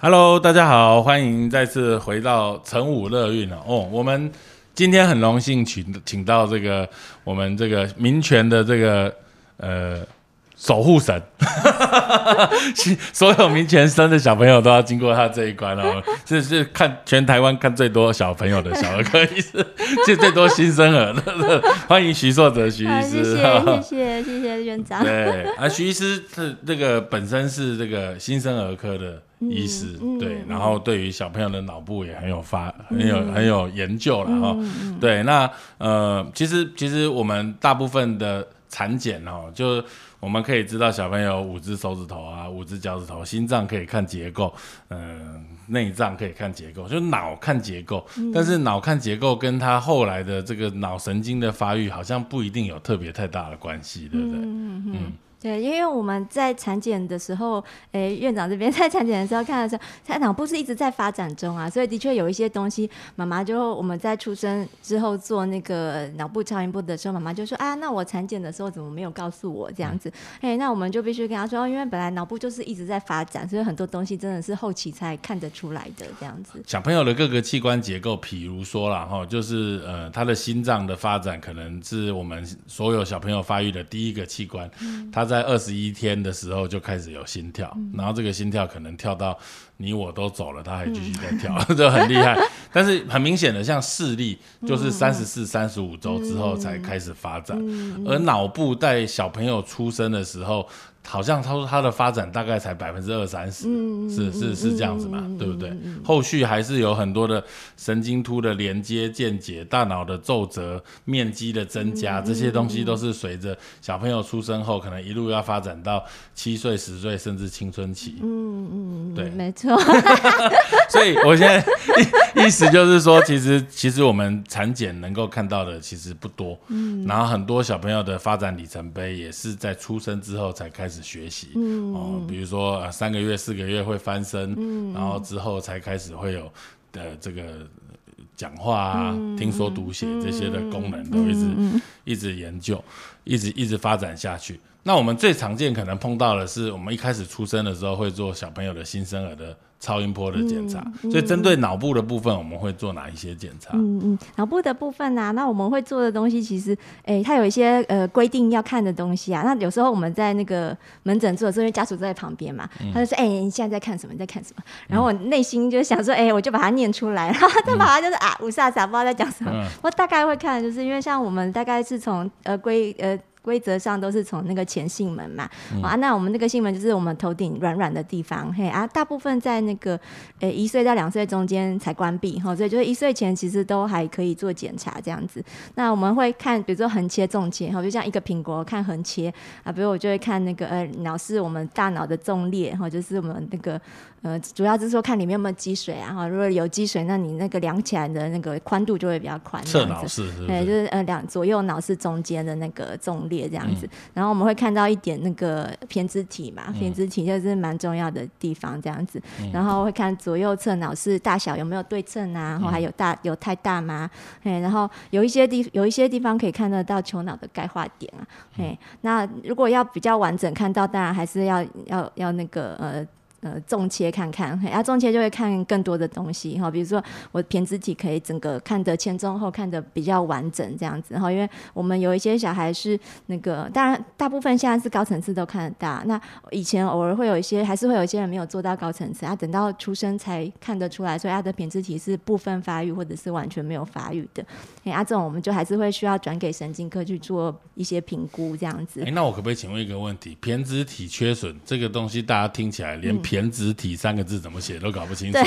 Hello，大家好，欢迎再次回到晨武乐运哦。哦，我们今天很荣幸请请到这个我们这个民权的这个呃守护神，所有民权生的小朋友都要经过他这一关哦。这是看全台湾看最多小朋友的小儿科医师，就最多新生儿的。欢迎徐硕哲徐医师，谢谢谢谢谢谢院长。对，啊，徐医师是这个本身是这个新生儿科的。医师对，然后对于小朋友的脑部也很有发很有很有研究了哈。对，那呃，其实其实我们大部分的产检哦，就我们可以知道小朋友五只手指头啊，五只脚趾头，心脏可以看结构，嗯，内脏可以看结构，就脑看结构。但是脑看结构跟他后来的这个脑神经的发育好像不一定有特别太大的关系，对不对？嗯嗯。对，因为我们在产检的时候，诶，院长这边 在产检的时候看的时候，他脑部是一直在发展中啊，所以的确有一些东西，妈妈就我们在出生之后做那个脑部超音波的时候，妈妈就说啊，那我产检的时候怎么没有告诉我这样子？哎，那我们就必须跟他说，因为本来脑部就是一直在发展，所以很多东西真的是后期才看得出来的这样子。小朋友的各个器官结构，譬如说了哈，就是呃，他的心脏的发展可能是我们所有小朋友发育的第一个器官，他在二十一天的时候就开始有心跳，然后这个心跳可能跳到你我都走了，他还继续在跳，这很厉害。但是很明显的，像视力就是三十四、三十五周之后才开始发展，而脑部在小朋友出生的时候。好像他说他的发展大概才百分之二三十，是是是这样子嘛，对不对？后续还是有很多的神经突的连接、间解、大脑的皱褶面积的增加，这些东西都是随着小朋友出生后，可能一路要发展到七岁、十岁，甚至青春期。嗯嗯，对，没错。所以我现在意思就是说，其实其实我们产检能够看到的其实不多，嗯，然后很多小朋友的发展里程碑也是在出生之后才开始。学习哦，比如说三个月、四个月会翻身，然后之后才开始会有的这个讲话啊、听说读写这些的功能，都一直一直研究，一直一直发展下去。那我们最常见可能碰到的是，我们一开始出生的时候会做小朋友的新生儿的。超音波的检查，所以针对脑部的部分，我们会做哪一些检查？嗯嗯，脑部的部分呢，那我们会做的东西，其实，哎，它有一些呃规定要看的东西啊。那有时候我们在那个门诊做的时候，因为家属在旁边嘛，他就说：“哎，你现在在看什么？你在看什么？”然后我内心就想说：“哎，我就把它念出来。”然后他把它就是啊，五煞煞不知道在讲什么。我大概会看，就是因为像我们大概是从呃规呃。规则上都是从那个前囟门嘛，啊，那我们那个囟门就是我们头顶软软的地方，嘿啊，大部分在那个呃一岁到两岁中间才关闭哈，所以就是一岁前其实都还可以做检查这样子。那我们会看，比如说横切、纵切，哈，就像一个苹果看横切啊，比如我就会看那个呃脑是我们大脑的纵裂，哈，就是我们那个。呃，主要是说看里面有没有积水啊，哈，如果有积水，那你那个量起来的那个宽度就会比较宽。侧脑是，对，就是呃两左右脑是中间的那个纵裂这样子，然后我们会看到一点那个胼胝体嘛，胼胝体就是蛮重要的地方这样子，然后会看左右侧脑是大小有没有对称啊，然后还有大有太大吗？哎，然后有一些地有一些地方可以看得到球脑的钙化点啊，哎，那如果要比较完整看到，当然还是要要要那个呃。呃，纵切看看，然后纵切就会看更多的东西哈，比如说我胼胝体可以整个看得前中后看得比较完整这样子，然后因为我们有一些小孩是那个，当然大部分现在是高层次都看得到，那以前偶尔会有一些，还是会有一些人没有做到高层次，他等到出生才看得出来，所以他的胼胝体是部分发育或者是完全没有发育的，哎，啊这种我们就还是会需要转给神经科去做一些评估这样子。哎，那我可不可以请问一个问题？胼胝体缺损这个东西，大家听起来连。胼胝体三个字怎么写都搞不清楚，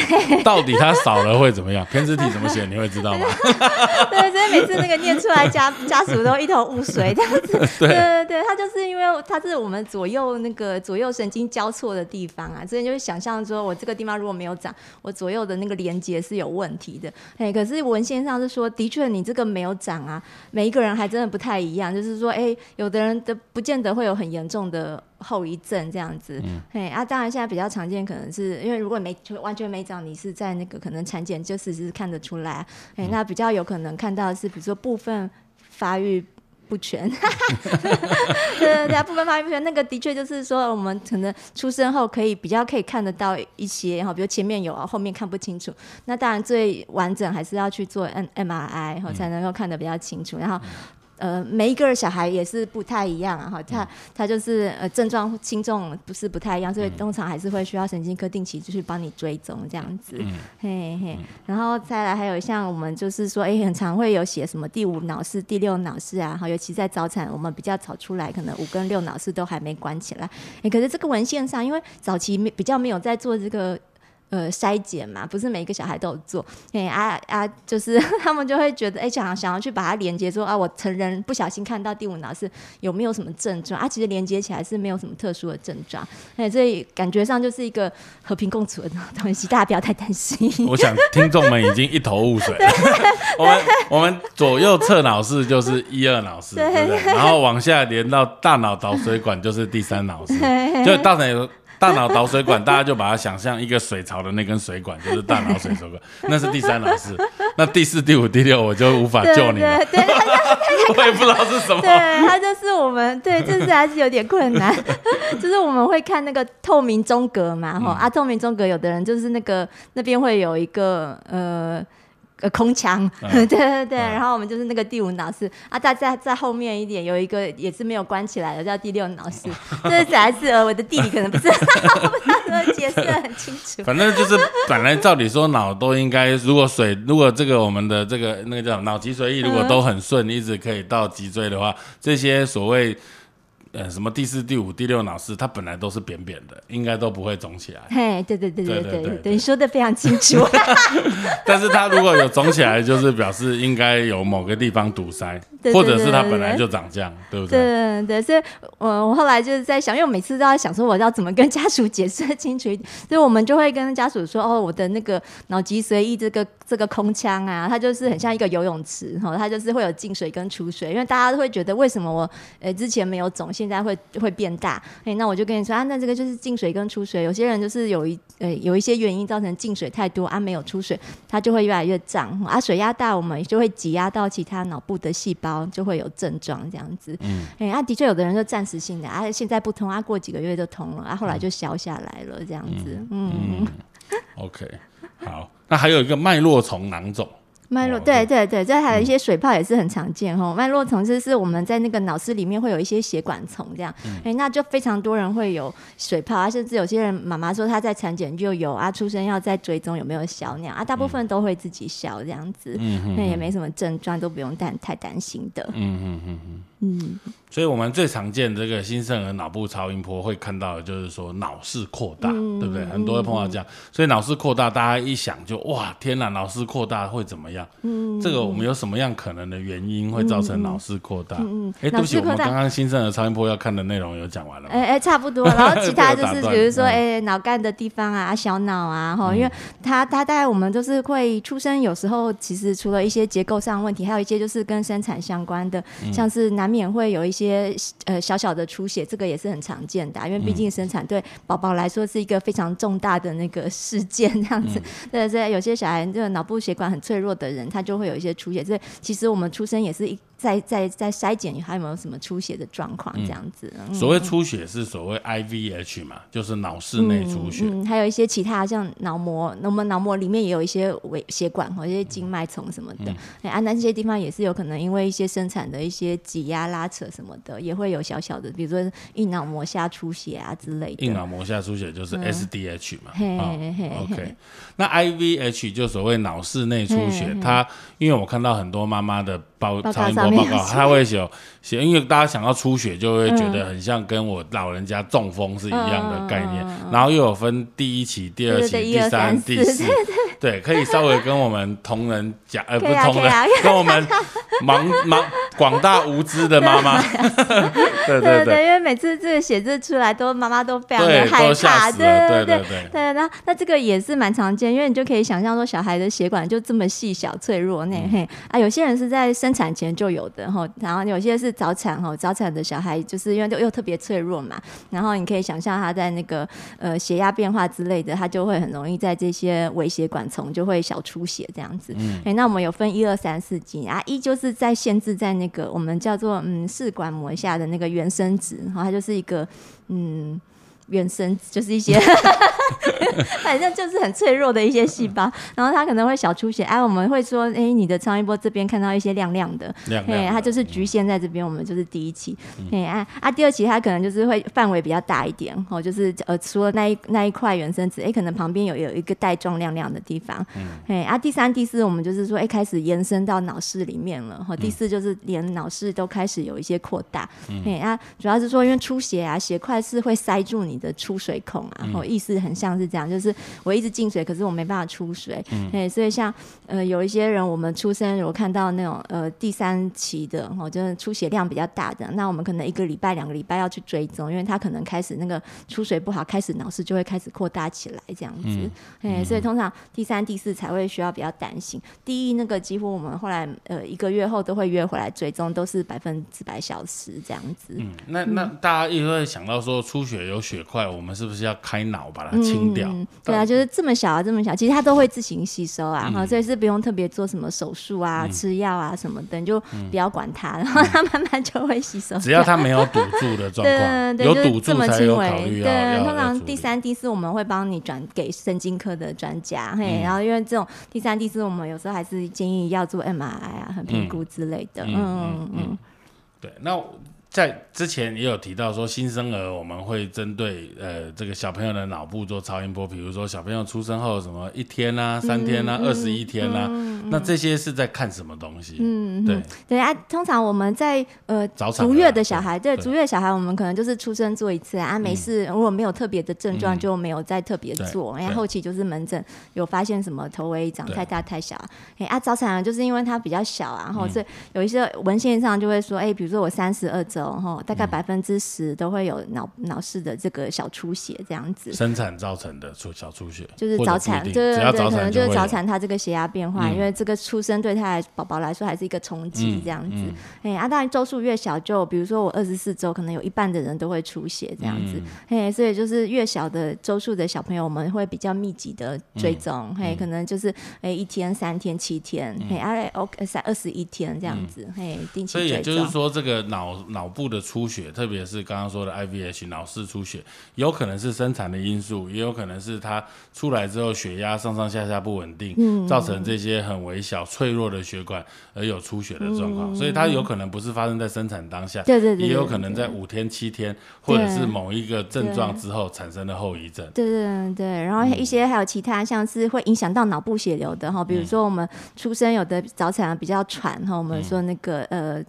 到底它少了会怎么样？胼胝体怎么写你会知道吗？对，所以每次那个念出来，家家属都一头雾水这样子。对 对对，它就是因为它是我们左右那个左右神经交错的地方啊，所以就是想象说我这个地方如果没有长，我左右的那个连接是有问题的。哎，可是文献上是说，的确你这个没有长啊，每一个人还真的不太一样，就是说，哎，有的人的不见得会有很严重的。后遗症这样子，嘿啊，当然现在比较常见，可能是因为如果没完全没长，你是在那个可能产检就是是看得出来，哎，那比较有可能看到是比如说部分发育不全，对对对，部分发育不全，那个的确就是说，我们可能出生后可以比较可以看得到一些哈，比如前面有啊，后面看不清楚。那当然最完整还是要去做 M M R I 哈，才能够看得比较清楚。然后。呃，每一个小孩也是不太一样啊，哈，他他就是呃症状轻重不是不太一样，所以通常还是会需要神经科定期就是帮你追踪这样子，嘿嘿，然后再来还有像我们就是说，哎，很常会有写什么第五脑室、第六脑室啊，哈，尤其在早产，我们比较早出来，可能五跟六脑室都还没关起来，哎，可是这个文献上，因为早期没比较没有在做这个。呃，筛检嘛，不是每一个小孩都有做。哎啊啊，就是 他们就会觉得，哎，想想要去把它连接，说啊，我成人不小心看到第五脑是有没有什么症状啊？其实连接起来是没有什么特殊的症状。哎，所以感觉上就是一个和平共处的东西，大家不要太担心。我想听众们已经一头雾水。我们我们左右侧脑室就是一二脑室，对不对？然后往下连到大脑导水管就是第三脑室，就大脑。大脑导水管，大家就把它想象一个水槽的那根水管，就是大脑水水管，那是第三脑室。那第四、第五、第六，我就无法救你了。对，我也不知道是什么。对，它就是我们，对，就是还是有点困难。就是我们会看那个透明中隔嘛，哈啊，透明中隔，有的人就是那个那边会有一个呃。呃，空腔，对对对，然后我们就是那个第五脑室啊，在在在后面一点有一个也是没有关起来的，叫第六脑室，这是还是呃我的弟弟可能不是，我不知道怎么解释很清楚。反正就是本来照理说脑都应该，如果水如果这个我们的这个那个叫脑脊髓液如果都很顺，一直可以到脊椎的话，这些所谓。呃，什么第四、第五、第六脑室，它本来都是扁扁的，应该都不会肿起来。嘿，对对对对对对，你说的非常清楚。但是它如果有肿起来，就是表示应该有某个地方堵塞，或者是它本来就长这样，对不对？对对，所以我我后来就是在想，因为我每次都在想说，我要怎么跟家属解释清楚一点，所以我们就会跟家属说，哦，我的那个脑脊髓液这个这个空腔啊，它就是很像一个游泳池，哈，它就是会有进水跟出水，因为大家都会觉得为什么我呃之前没有肿。现在会会变大，哎，那我就跟你说啊，那这个就是进水跟出水，有些人就是有一呃有一些原因造成进水太多啊，没有出水，它就会越来越胀啊，水压大，我们就会挤压到其他脑部的细胞，就会有症状这样子。嗯，哎，啊，的确有的人就暂时性的啊，现在不通啊，过几个月就通了啊，后来就消下来了这样子。嗯，OK，好，那还有一个脉络丛囊肿。脉络对对对，这还有一些水泡也是很常见哈。脉络丛就是我们在那个脑室里面会有一些血管丛这样，哎，那就非常多人会有水泡啊，甚至有些人妈妈说她在产检就有啊，出生要再追踪有没有小鸟啊，大部分都会自己消这样子，那也没什么症状，都不用担太担心的。嗯嗯嗯嗯。嗯，所以我们最常见这个新生儿脑部超音波会看到的就是说脑室扩大，对不对？很多会碰到这样，所以脑室扩大，大家一想就哇，天哪，脑室扩大会怎么样？嗯，这个我们有什么样可能的原因会造成脑室扩大？嗯嗯，哎，对不起，我们刚刚新生儿超音波要看的内容有讲完了。哎哎，差不多。然后其他就是比如说，哎，脑干的地方啊，小脑啊，哈，因为他他大概我们都是会出生，有时候其实除了一些结构上问题，还有一些就是跟生产相关的，像是难。免会有一些呃小小的出血，这个也是很常见的，因为毕竟生产对宝宝来说是一个非常重大的那个事件，这样子。对对，有些小孩这个脑部血管很脆弱的人，他就会有一些出血。所以其实我们出生也是一。在在在筛检还有没有什么出血的状况这样子？所谓出血是所谓 IVH 嘛，就是脑室内出血。嗯，还有一些其他像脑膜，那我们脑膜里面也有一些微血管和一些静脉丛什么的。哎，啊，那些地方也是有可能因为一些生产的一些挤压拉扯什么的，也会有小小的，比如说硬脑膜下出血啊之类的。硬脑膜下出血就是 SDH 嘛。OK，那 IVH 就所谓脑室内出血，他因为我看到很多妈妈的。报超音波报告，他会写写，因为大家想要出血，就会觉得很像跟我老人家中风是一样的概念。然后又有分第一期、第二期、第三、第四，对，可以稍微跟我们同仁讲，呃，不同人，跟我们盲盲广大无知的妈妈，对对对，因为每次这个写字出来，都妈妈都非常的害怕，对对对对对。那那这个也是蛮常见，因为你就可以想象说，小孩的血管就这么细小脆弱，那嘿啊，有些人是在生产前就有的哈，然后有些是早产哈，早产的小孩就是因为又又特别脆弱嘛，然后你可以想象他在那个呃血压变化之类的，他就会很容易在这些微血管丛就会小出血这样子。哎，那我们有分一二三四级啊，一就是在限制在那个我们叫做嗯试管膜下的那个原生质，然后它就是一个嗯。原生就是一些 反正就是很脆弱的一些细胞，然后它可能会小出血。哎，我们会说，哎，你的超音波这边看到一些亮亮的，哎，它就是局限在这边。我们就是第一期，哎啊啊，第二期它可能就是会范围比较大一点，哦，就是呃，除了那一那一块原生子，哎，可能旁边有有一个带状亮亮的地方，哎啊，第三、第四，我们就是说，哎，开始延伸到脑室里面了，哈，第四就是连脑室都开始有一些扩大，哎啊，主要是说因为出血啊，血块是会塞住你。的出水孔啊，我意思很像是这样，就是我一直进水，可是我没办法出水，哎，所以像呃有一些人，我们出生如果看到那种呃第三期的，哦，就是出血量比较大的，那我们可能一个礼拜、两个礼拜要去追踪，因为他可能开始那个出水不好，开始脑室就会开始扩大起来这样子，哎，所以通常第三、第四才会需要比较担心。第一那个几乎我们后来呃一个月后都会约回来追踪，都是百分之百小时这样子。嗯，那那大家也会想到说出血有血。块，我们是不是要开脑把它清掉？对啊，就是这么小啊，这么小，其实它都会自行吸收啊，哈，所以是不用特别做什么手术啊、吃药啊什么的，你就不要管它，然后它慢慢就会吸收。只要它没有堵住的状况，有堵住才有考虑对，通常第三、第四我们会帮你转给神经科的专家，嘿，然后因为这种第三、第四，我们有时候还是建议要做 MRI 啊、和评估之类的。嗯嗯嗯，对，那。在之前也有提到说，新生儿我们会针对呃这个小朋友的脑部做超音波，比如说小朋友出生后什么一天啊、三天啊、二十一天啊，那这些是在看什么东西？嗯，对。对啊，通常我们在呃足月的小孩，对足月小孩，我们可能就是出生做一次啊，没事，如果没有特别的症状就没有再特别做，然后后期就是门诊有发现什么头围长太大太小，哎啊早产儿就是因为它比较小啊，然后所以有一些文献上就会说，哎，比如说我三十二周。然后大概百分之十都会有脑脑室的这个小出血这样子，生产造成的出小出血，就是早产，对对对，可能就是早产，他这个血压变化，因为这个出生对他来宝宝来说还是一个冲击这样子。哎，啊，当然周数越小，就比如说我二十四周，可能有一半的人都会出血这样子。嘿，所以就是越小的周数的小朋友，我们会比较密集的追踪。嘿，可能就是哎一天、三天、七天，嘿，哎 OK 三二十一天这样子。嘿，定期所以也就是说，这个脑脑部的出血，特别是刚刚说的 IVH 脑室出血，有可能是生产的因素，也有可能是他出来之后血压上上下下不稳定，造成这些很微小脆弱的血管而有出血的状况。所以它有可能不是发生在生产当下，对对对，也有可能在五天、七天，或者是某一个症状之后产生的后遗症。对对对，然后一些还有其他像是会影响到脑部血流的哈，比如说我们出生有的早产比较喘哈，我们说那个呃。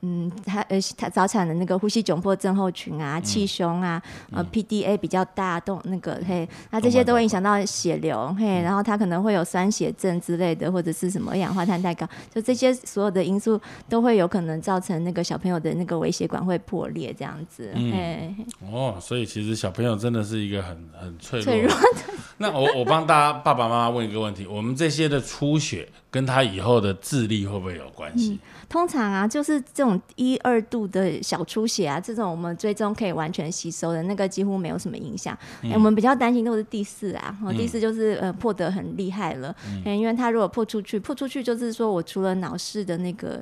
嗯，他呃，他早产的那个呼吸窘迫症候群啊，气胸啊，呃，PDA 比较大，动那个嘿，那这些都会影响到血流嘿，然后他可能会有酸血症之类的，或者是什么二氧化碳太高，就这些所有的因素都会有可能造成那个小朋友的那个微血管会破裂这样子。嗯，哦，所以其实小朋友真的是一个很很脆脆弱的。那我我帮大家爸爸妈妈问一个问题：我们这些的出血跟他以后的智力会不会有关系？通常啊，就是这种一二度的小出血啊，这种我们最终可以完全吸收的那个，几乎没有什么影响。我们比较担心都是第四啊，第四就是呃破得很厉害了，因为他如果破出去，破出去就是说我除了脑室的那个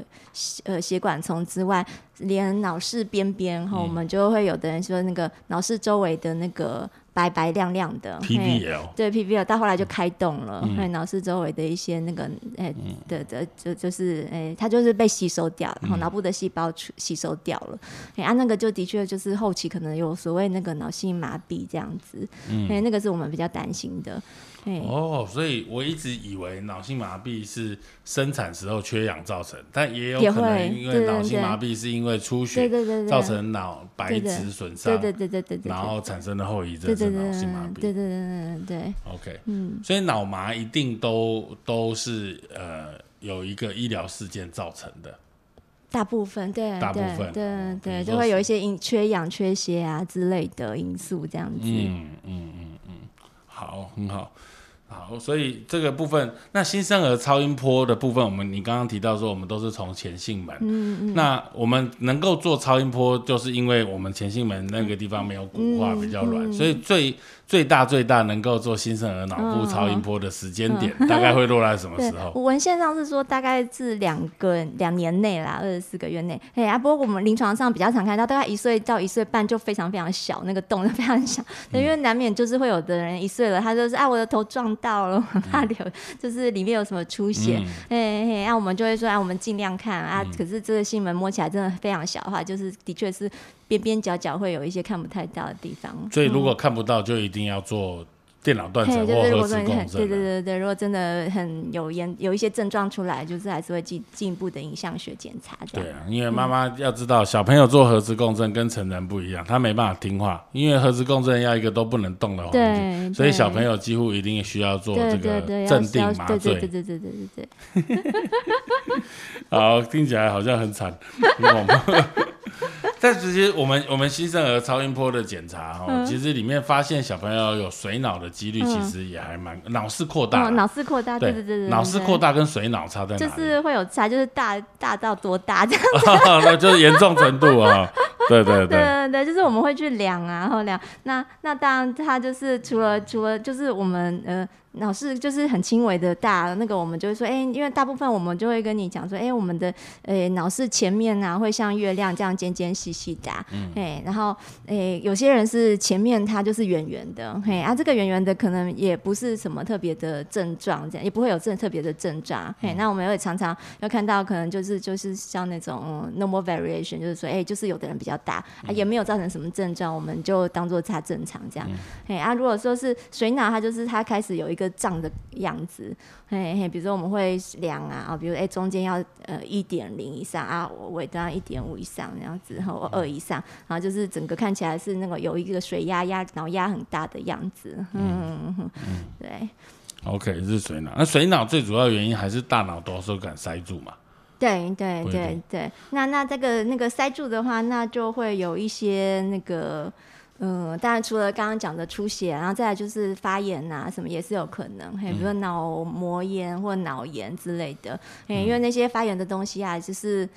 呃血管丛之外，连脑室边边哈，我们就会有的人说那个脑室周围的那个。白白亮亮的，PBL 对 PBL 到后来就开动了，哎，脑室周围的一些那个哎的的就就是哎，它就是被吸收掉，然后脑部的细胞吸收掉了，哎，啊，那个就的确就是后期可能有所谓那个脑性麻痹这样子，哎，那个是我们比较担心的。哦，所以我一直以为脑性麻痹是生产时候缺氧造成，但也有可能因为脑性麻痹是因为出血造成脑白质损伤，对对对对对，然后产生的后遗症是脑性麻痹，对对对对对。OK，嗯，所以脑麻一定都都是呃有一个医疗事件造成的，大部分对，大部分对对，就会有一些因缺氧、缺血啊之类的因素这样子。嗯嗯嗯嗯，好，很好。好，所以这个部分，那新生儿超音波的部分，我们你刚刚提到说，我们都是从前性门。嗯嗯。那我们能够做超音波，就是因为我们前性门那个地方没有骨化，比较软，所以最。最大最大能够做新生儿脑部超音波的时间点，大概会落在什么 时候？文献上是说大概是两个两年内啦，二十四个月内。哎啊，不过我们临床上比较常看到，大概一岁到一岁半就非常非常小，那个洞非常小。因为难免就是会有的人一岁了，他就是啊我的头撞到了，我怕流，就是里面有什么出血。哎哎，那我们就会说啊，我们尽量看啊。可是这个心门摸起来真的非常小的话，就是的确是。边边角角会有一些看不太到的地方，所以如果看不到，就一定要做电脑断层或核磁共振。对对对对，如果真的很有严有一些症状出来，就是还是会进进一步的影像学检查。对啊，因为妈妈要知道，小朋友做核磁共振跟成人不一样，他没办法听话，因为核磁共振要一个都不能动的环境，所以小朋友几乎一定需要做这个镇定麻醉。对对对对对对对。好，听起来好像很惨。但其实我们我们新生儿超音波的检查哦，其实里面发现小朋友有水脑的几率，其实也还蛮脑室扩大。脑室扩大，对对对对。脑室扩大跟水脑差在哪？就是会有差，就是大大到多大这样子。那 就是严重程度啊。对对对对对，就是我们会去量啊，然后量。那那当然，它就是除了除了就是我们呃。脑室就是很轻微的大，那个我们就会说，哎，因为大部分我们就会跟你讲说，哎，我们的诶脑室前面啊会像月亮这样尖尖细细的，哎，然后诶有些人是前面它就是圆圆的，嘿啊这个圆圆的可能也不是什么特别的症状，这样也不会有这特别的症状，嘿，那我们也常常要看到可能就是就是像那种 normal variation，就是说，哎，就是有的人比较大，啊也没有造成什么症状，我们就当做它正常这样，嘿啊如果说是水脑，它就是它开始有一个。胀的样子，嘿嘿，比如说我们会量啊，啊，比如哎中间要呃一点零以上啊，尾端一点五以上这样子，然后二以上，然后就是整个看起来是那个有一个水压压然后压很大的样子，嗯嗯嗯，对。OK，是水脑，那水脑最主要原因还是大脑多受感塞住嘛？对对对对，那那这个那个塞住的话，那就会有一些那个。嗯，当然除了刚刚讲的出血，然后再来就是发炎呐，什么也是有可能，嘿，比如说脑膜炎或脑炎之类的，嘿，因为那些发炎的东西啊，就是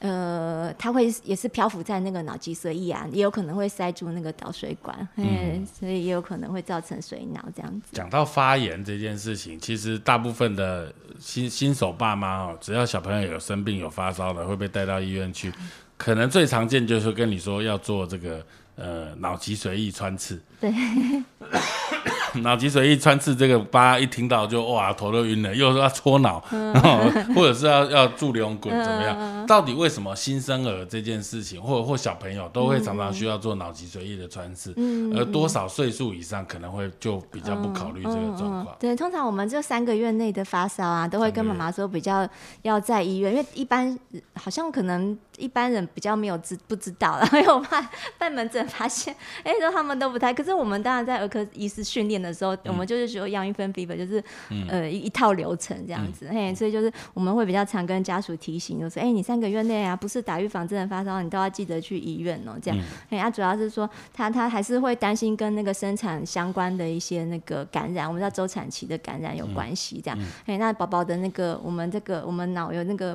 呃，它会也是漂浮在那个脑脊髓液啊，也有可能会塞住那个导水管，嗯，所以也有可能会造成水脑这样子。讲到发炎这件事情，其实大部分的新新手爸妈哦，只要小朋友有生病有发烧的，会被带到医院去，可能最常见就是跟你说要做这个。呃，脑脊髓液穿刺。对。脑脊髓液穿刺这个，爸一听到就哇，头都晕了。又说要搓脑，或者是要要注流滚怎么样？到底为什么新生儿这件事情，或者或小朋友都会常常需要做脑脊髓液的穿刺？而多少岁数以上可能会就比较不考虑这个状况？对，通常我们这三个月内的发烧啊，都会跟妈妈说比较要在医院，因为一般好像可能一般人比较没有知不知道，然后又怕办门诊发现，哎，说他们都不太。可是我们当然在儿科医师训练。的时候，我们就是说要一分 fever，就是呃一一套流程这样子，嘿，所以就是我们会比较常跟家属提醒，就是，哎，你三个月内啊，不是打预防针的发烧，你都要记得去医院哦，这样，嘿，啊，主要是说他他还是会担心跟那个生产相关的一些那个感染，我们知道周产期的感染有关系，这样，嘿，那宝宝的那个我们这个我们脑有那个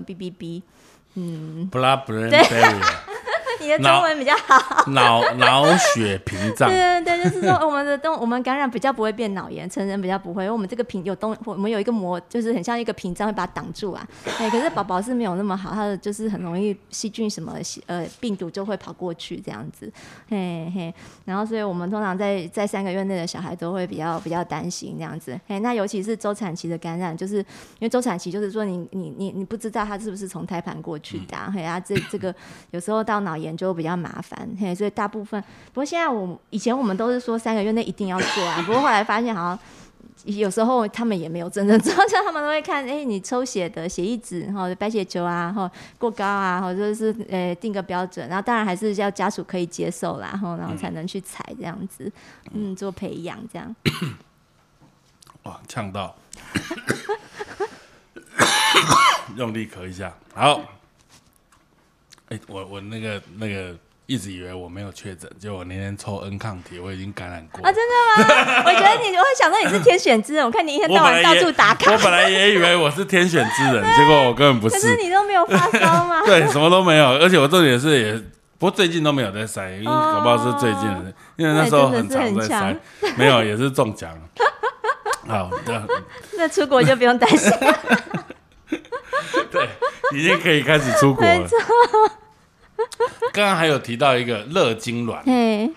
嗯，不拉不认，对。你的中文比较好，脑脑血屏障。对对对，就是说我们的动，我们感染比较不会变脑炎，成人比较不会，因为我们这个屏有东，我们有一个膜，就是很像一个屏障，会把它挡住啊。哎，可是宝宝是没有那么好，他的就是很容易细菌什么呃病毒就会跑过去这样子，嘿嘿。然后所以我们通常在在三个月内的小孩都会比较比较担心这样子。哎，那尤其是周产期的感染，就是因为周产期就是说你你你你不知道他是不是从胎盘过去的，嘿啊，这这个有时候到脑炎。就比较麻烦，嘿，所以大部分不过现在我以前我们都是说三个月内一定要做啊，不过后来发现好像有时候他们也没有真正做，像他们都会看，哎，你抽血的血液值，然后白血球啊，然后过高啊，或者是呃定个标准，然后当然还是要家属可以接受啦，然后然后才能去采这样子，嗯，做培养这样。哇，呛到，用力咳一下，好。哎，我我那个那个一直以为我没有确诊，结果我那天抽 N 抗体，我已经感染过啊，真的吗？我觉得你，我会想到你是天选之人，我看你一天到晚到处打卡。我本来也以为我是天选之人，结果我根本不是。可是你都没有发烧吗？对，什么都没有，而且我重点是也，不过最近都没有在塞，因为搞不好是最近的，因为那时候很常在塞，没有也是中奖。好，那出国就不用担心。对，已经可以开始出国了。刚刚还有提到一个热痉挛，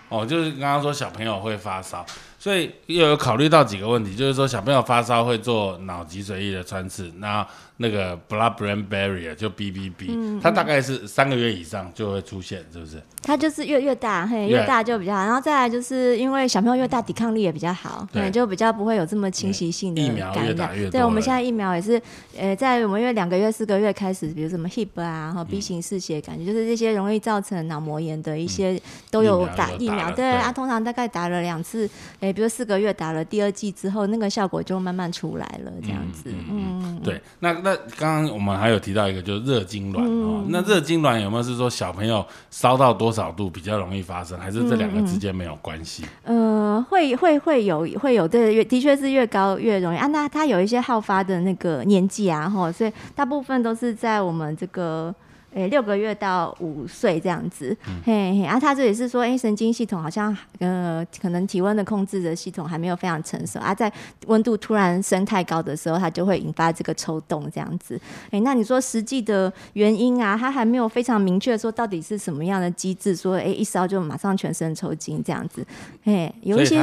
哦，就是刚刚说小朋友会发烧。所以又有考虑到几个问题，就是说小朋友发烧会做脑脊髓液的穿刺，那那个 blood brain barrier 就 BBB，它大概是三个月以上就会出现，是不是？它就是越越大，嘿，越大就比较好。然后再来就是因为小朋友越大，抵抗力也比较好，对，就比较不会有这么侵袭性的感染。对，我们现在疫苗也是，呃，在我们约两个月、四个月开始，比如什么 hip 啊，和 B 型嗜血感觉，就是这些容易造成脑膜炎的一些都有打疫苗。对啊，通常大概打了两次，哎。比如四个月打了第二剂之后，那个效果就慢慢出来了，这样子。嗯，对。那那刚刚我们还有提到一个，就是热痉挛哦。那热痉挛有没有是说小朋友烧到多少度比较容易发生，还是这两个之间没有关系？呃，会会会有会有对，的确是越高越容易啊。那他有一些好发的那个年纪啊，哈，所以大部分都是在我们这个。诶，六个月到五岁这样子，嘿嘿，啊，他这里是说，哎，神经系统好像呃，可能体温的控制的系统还没有非常成熟啊，在温度突然升太高的时候，它就会引发这个抽动这样子。哎，那你说实际的原因啊，它还没有非常明确说到底是什么样的机制，说哎一烧就马上全身抽筋这样子。哎，有一些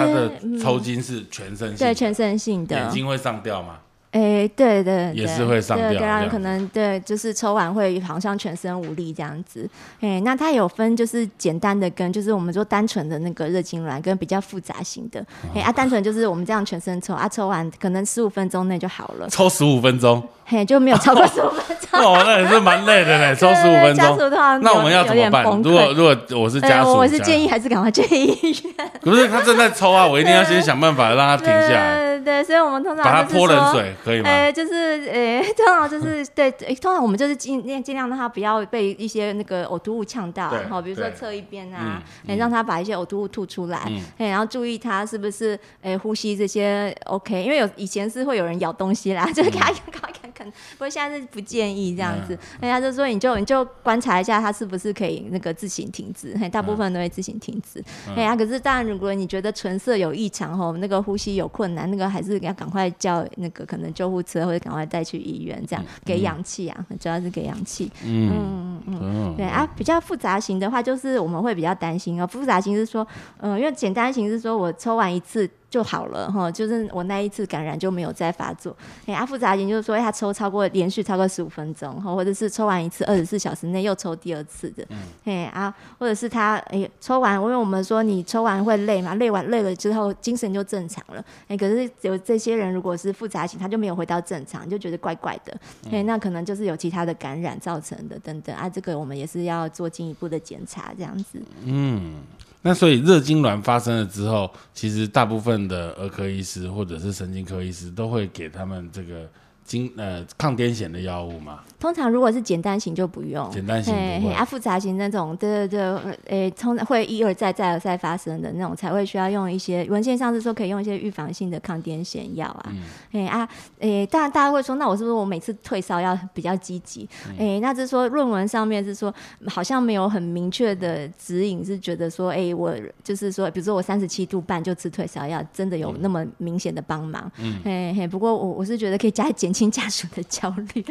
抽筋是全身性，对，全身性的，眼睛会上吊吗？哎，对对，也是会上吊，对，啊可能对，就是抽完会好像全身无力这样子。哎，那它有分就是简单的跟就是我们说单纯的那个热痉挛跟比较复杂型的。哎啊，单纯就是我们这样全身抽啊，抽完可能十五分钟内就好了。抽十五分钟。嘿，就没有超过十五分钟。哦，那也是蛮累的嘞，抽十五分钟。的话，那我们要怎么办？如果如果我是家属，我是建议还是赶快去医院。不是他正在抽啊，我一定要先想办法让他停下来。对对，所以我们通常把他泼冷水可以吗？哎，就是哎，通常就是对，通常我们就是尽尽量让他不要被一些那个呕吐物呛到，好，比如说侧一边啊，哎，让他把一些呕吐物吐出来，哎，然后注意他是不是哎呼吸这些 OK，因为有以前是会有人咬东西啦，就是给他看不过现在是不建议这样子。人家就说你就你就观察一下它是不是可以那个自行停止，嘿，大部分都会自行停止。哎呀，可是当然如果你觉得唇色有异常吼，那个呼吸有困难，那个还是要赶快叫那个可能救护车或者赶快带去医院，这样给氧气啊，主要是给氧气。嗯嗯嗯，对啊，比较复杂型的话，就是我们会比较担心哦。复杂型是说，嗯，因为简单型是说我抽完一次。就好了哈，就是我那一次感染就没有再发作。哎，阿复杂型就是说，他抽超过连续超过十五分钟，或者是抽完一次二十四小时内又抽第二次的。嗯。哎啊，或者是他哎抽完，因为我们说你抽完会累嘛，累完累了之后精神就正常了。哎，可是有这些人如果是复杂型，他就没有回到正常，就觉得怪怪的。哎，那可能就是有其他的感染造成的等等啊，这个我们也是要做进一步的检查这样子。嗯。那所以热痉挛发生了之后，其实大部分的儿科医师或者是神经科医师都会给他们这个。经呃抗癫痫的药物嘛？通常如果是简单型就不用，简单型不会。啊，复杂型那种，对对对，诶，通常会一而再再而再发生的那种，才会需要用一些文献上是说可以用一些预防性的抗癫痫药啊。诶啊，诶，当然大家会说，那我是不是我每次退烧要比较积极？诶，那是说论文上面是说好像没有很明确的指引，是觉得说，诶，我就是说，比如说我三十七度半就吃退烧药，真的有那么明显的帮忙？嗯，嘿嘿。不过我我是觉得可以加减轻。家属的焦虑，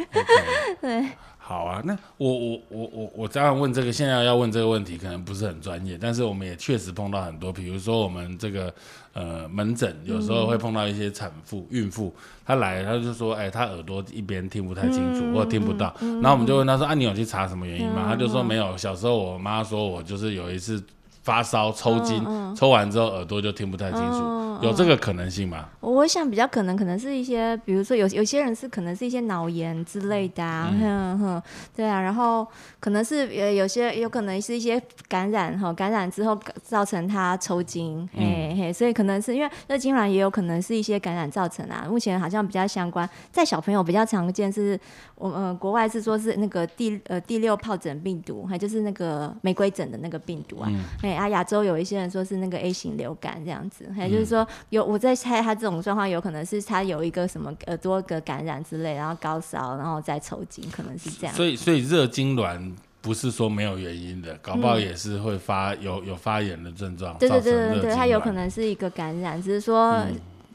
对，好啊，那我我我我我这样问这个，现在要问这个问题可能不是很专业，但是我们也确实碰到很多，比如说我们这个呃门诊有时候会碰到一些产妇、孕妇，她来她就说，哎，她耳朵一边听不太清楚或听不到，然后我们就问她说，啊，你有去查什么原因吗？她就说没有，小时候我妈说我就是有一次。发烧抽筋，抽完之后耳朵就听不太清楚，有这个可能性吗？我想比较可能可能是一些，比如说有有些人是可能是一些脑炎之类的啊，哼哼，对啊，然后可能是呃有些有可能是一些感染哈，感染之后造成他抽筋，嘿嘿，所以可能是因为热痉挛也有可能是一些感染造成啊。目前好像比较相关，在小朋友比较常见是，我们国外是说是那个第呃第六疱疹病毒，还就是那个玫瑰疹的那个病毒啊，哎啊亚洲有一些人说是那个 A 型流感这样子，还就是说有我在猜他这种状况有可能是他有一个什么耳朵的感染之类，然后高烧，然后再抽筋，可能是这样。所以所以热痉挛不是说没有原因的，搞不好也是会发有有发炎的症状。对对对对对，它有可能是一个感染，只是说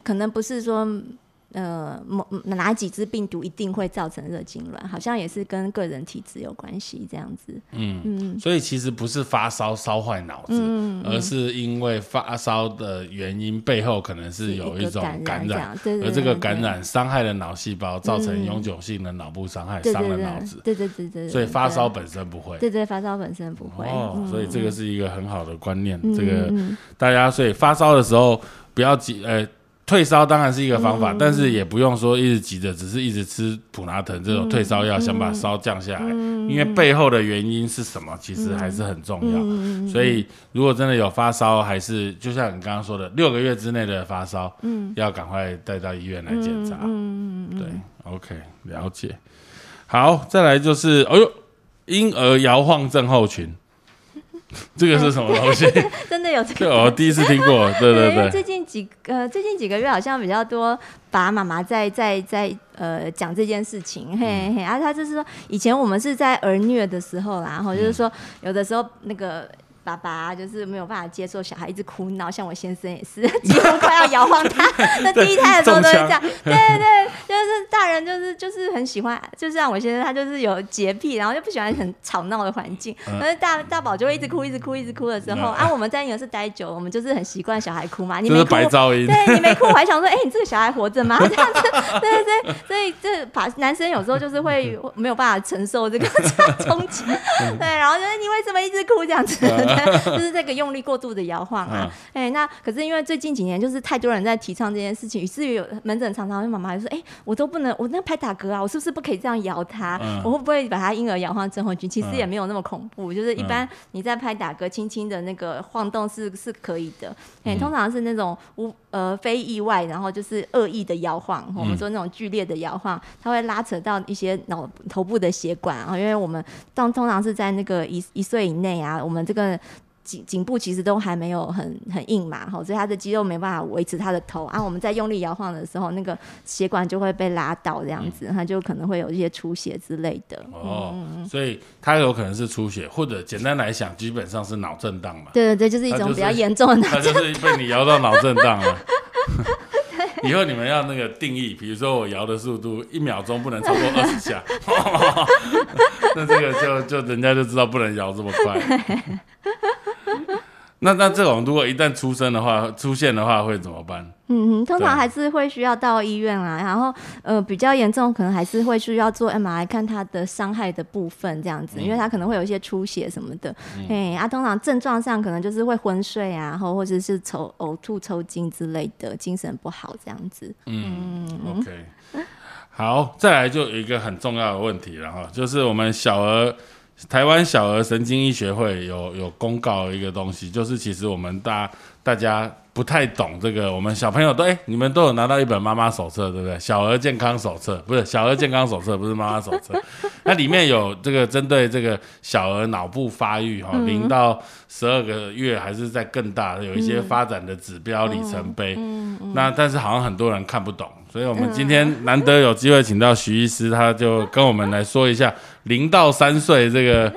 可能不是说。呃，某哪几只病毒一定会造成热痉挛？好像也是跟个人体质有关系，这样子。嗯嗯，所以其实不是发烧烧坏脑子，而是因为发烧的原因背后可能是有一种感染，而这个感染伤害了脑细胞，造成永久性的脑部伤害，伤了脑子。对对对对。所以发烧本身不会。对对，发烧本身不会。哦，所以这个是一个很好的观念。这个大家所以发烧的时候不要急，呃。退烧当然是一个方法，但是也不用说一直急着，只是一直吃普拿疼这种退烧药，想把烧降下来。因为背后的原因是什么，其实还是很重要。所以如果真的有发烧，还是就像你刚刚说的，六个月之内的发烧，要赶快带到医院来检查。对，OK，了解。好，再来就是，哎呦，婴儿摇晃症候群。这个是什么东西？真的有这个？我第一次听过。对对对。最近几呃，最近几个月好像比较多，爸爸妈妈在在在呃讲这件事情。嘿嘿，啊，他就是说，以前我们是在儿虐的时候啦，然后就是说，有的时候那个。爸爸就是没有办法接受小孩一直哭闹，像我先生也是，几乎快要摇晃他。那第一胎的时候都是这样，对对，就是大人就是就是很喜欢，就像我先生他就是有洁癖，然后就不喜欢很吵闹的环境。但是大大宝就会一直哭，一直哭，一直哭的时候，啊，我们在婴儿室待久，我们就是很习惯小孩哭嘛。你没哭，对，你没哭，我还想说，哎，你这个小孩活着吗？这样子，对对对，所以这把男生有时候就是会没有办法承受这个冲击，对，然后就是你为什么一直哭这样子？就是这个用力过度的摇晃啊，哎，那可是因为最近几年就是太多人在提倡这件事情，于是有门诊常常会妈妈就说，哎，我都不能，我那拍打嗝啊，我是不是不可以这样摇他？我会不会把他婴儿摇晃症候群？其实也没有那么恐怖，就是一般你在拍打嗝，轻轻的那个晃动是是可以的，哎，通常是那种无呃非意外，然后就是恶意的摇晃，我们说那种剧烈的摇晃，它会拉扯到一些脑头部的血管啊，因为我们当通常是在那个一一岁以内啊，我们这个。颈颈部其实都还没有很很硬嘛，哈，所以他的肌肉没办法维持他的头啊。我们在用力摇晃的时候，那个血管就会被拉到这样子，他就可能会有一些出血之类的。哦，所以他有可能是出血，或者简单来讲，基本上是脑震荡嘛。对对对，就是一种比较严重的脑震荡。就是被你摇到脑震荡了。以后你们要那个定义，比如说我摇的速度一秒钟不能超过二十下 那这个就就人家就知道不能摇这么快。那那这种如果一旦出生的话，出现的话会怎么办？嗯哼，通常还是会需要到医院啊，然后呃比较严重，可能还是会需要做 MRI 看它的伤害的部分这样子，因为它可能会有一些出血什么的。哎，啊，通常症状上可能就是会昏睡啊，然后或者是抽呕吐、抽筋之类的，精神不好这样子。嗯，OK，好，再来就有一个很重要的问题了哈，就是我们小儿。台湾小儿神经医学会有有公告一个东西，就是其实我们大大家不太懂这个，我们小朋友都哎，你们都有拿到一本妈妈手册，对不对？小儿健康手册不是小儿健康手册，不是妈妈手册，那里面有这个针对这个小儿脑部发育哈，零到十二个月还是在更大，有一些发展的指标里程碑。那但是好像很多人看不懂。所以，我们今天难得有机会请到徐医师，他就跟我们来说一下零到三岁这个。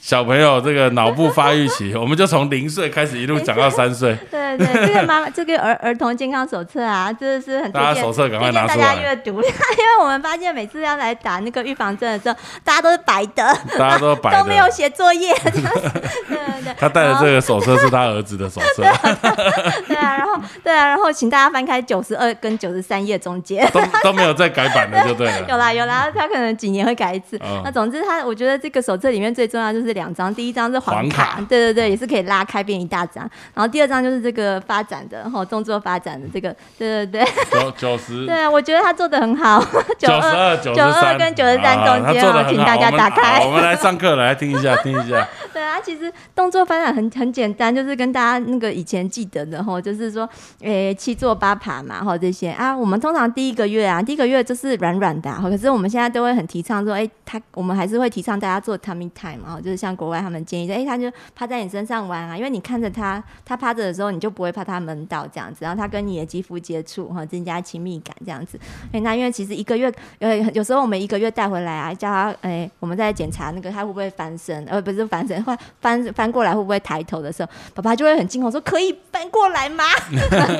小朋友这个脑部发育期，我们就从零岁开始一路讲到三岁。对对，这个妈妈这个儿儿童健康手册啊，真的是很大家手册赶快拿出来，大家阅读。因为我们发现每次要来打那个预防针的时候，大家都是白的，大家都白的都没有写作业。对对对，他带的这个手册是他儿子的手册，对啊，然后对啊，然后请大家翻开九十二跟九十三页中间，都都没有再改版的，就对了。有啦有啦，他可能几年会改一次。嗯那总之他，我觉得这个手册里面最重要就是两张，第一张是黄黄卡对对对，也是可以拉开变一大张。然后第二张就是这个发展的哈动作发展的这个，对对对九九十对，我觉得他做的很好。九十二、九十92三跟93中间他做的很好。哦请大家打开好我们来上课，来听一下，听一下。对啊，其实动作发展很很简单，就是跟大家那个以前记得的哈，就是说，诶、七坐八爬嘛，哈这些啊，我们通常第一个月啊，第一个月就是软软的、啊，可是我们现在都会很提倡说，诶、他我们还是会提倡大家做 tummy time 啊，就是像国外他们建议说，诶、他就趴在你身上玩啊，因为你看着他，他趴着的时候，你就不会怕他闷到这样子，然后他跟你的肌肤接触哈，增加亲密感这样子。诶、那因为其实一个月，呃，有时候我们一个月带回来啊，叫他，诶、我们在检查那个他会不会翻身，呃，不是翻身，会翻翻过来会不会抬头的时候，爸爸就会很惊恐说：“可以翻过来吗？”